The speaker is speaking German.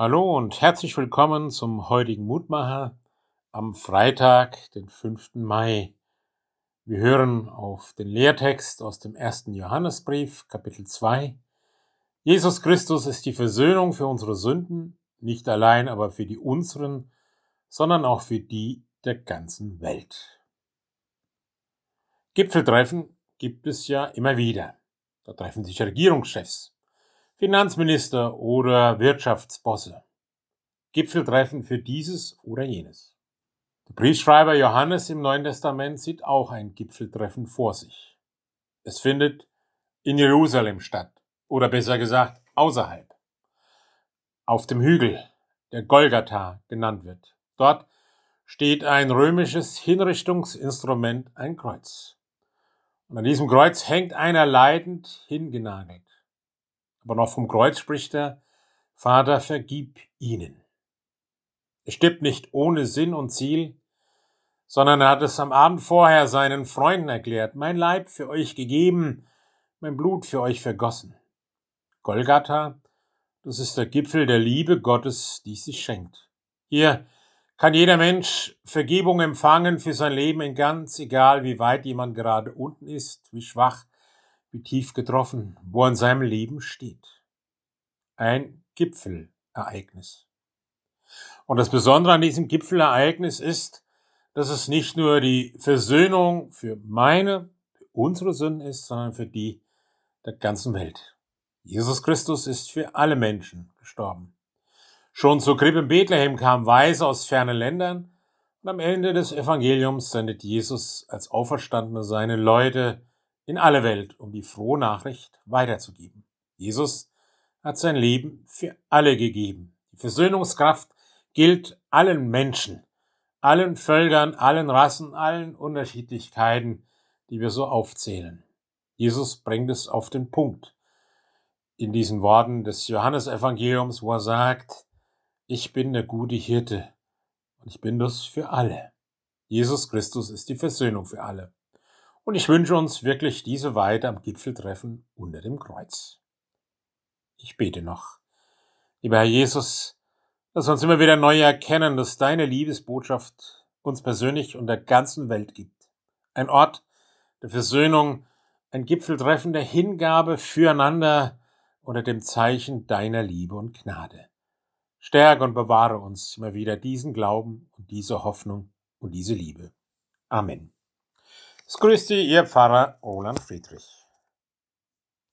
Hallo und herzlich willkommen zum heutigen Mutmacher am Freitag, den 5. Mai. Wir hören auf den Lehrtext aus dem ersten Johannesbrief, Kapitel 2. Jesus Christus ist die Versöhnung für unsere Sünden, nicht allein aber für die unseren, sondern auch für die der ganzen Welt. Gipfeltreffen gibt es ja immer wieder. Da treffen sich Regierungschefs. Finanzminister oder Wirtschaftsbosse. Gipfeltreffen für dieses oder jenes. Der Briefschreiber Johannes im Neuen Testament sieht auch ein Gipfeltreffen vor sich. Es findet in Jerusalem statt, oder besser gesagt außerhalb, auf dem Hügel, der Golgatha genannt wird. Dort steht ein römisches Hinrichtungsinstrument, ein Kreuz. Und an diesem Kreuz hängt einer leidend hingenagelt. Aber noch vom Kreuz spricht er, Vater, vergib ihnen. Er stirbt nicht ohne Sinn und Ziel, sondern er hat es am Abend vorher seinen Freunden erklärt, mein Leib für euch gegeben, mein Blut für euch vergossen. Golgatha, das ist der Gipfel der Liebe Gottes, die sich schenkt. Hier kann jeder Mensch Vergebung empfangen für sein Leben in ganz egal, wie weit jemand gerade unten ist, wie schwach, wie tief getroffen, wo in seinem Leben steht. Ein Gipfelereignis. Und das Besondere an diesem Gipfelereignis ist, dass es nicht nur die Versöhnung für meine, für unsere Sünden ist, sondern für die der ganzen Welt. Jesus Christus ist für alle Menschen gestorben. Schon zur Krippe in Bethlehem kamen Weise aus fernen Ländern und am Ende des Evangeliums sendet Jesus als Auferstandene seine Leute in alle Welt, um die frohe Nachricht weiterzugeben. Jesus hat sein Leben für alle gegeben. Die Versöhnungskraft gilt allen Menschen, allen Völkern, allen Rassen, allen Unterschiedlichkeiten, die wir so aufzählen. Jesus bringt es auf den Punkt in diesen Worten des Johannesevangeliums, wo er sagt, ich bin der gute Hirte und ich bin das für alle. Jesus Christus ist die Versöhnung für alle. Und ich wünsche uns wirklich diese Weide am Gipfeltreffen unter dem Kreuz. Ich bete noch. Lieber Herr Jesus, lass uns immer wieder neu erkennen, dass deine Liebesbotschaft uns persönlich und der ganzen Welt gibt. Ein Ort der Versöhnung, ein Gipfeltreffen der Hingabe füreinander unter dem Zeichen deiner Liebe und Gnade. Stärke und bewahre uns immer wieder diesen Glauben und diese Hoffnung und diese Liebe. Amen. Es grüßt Sie, Ihr Pfarrer Roland Friedrich.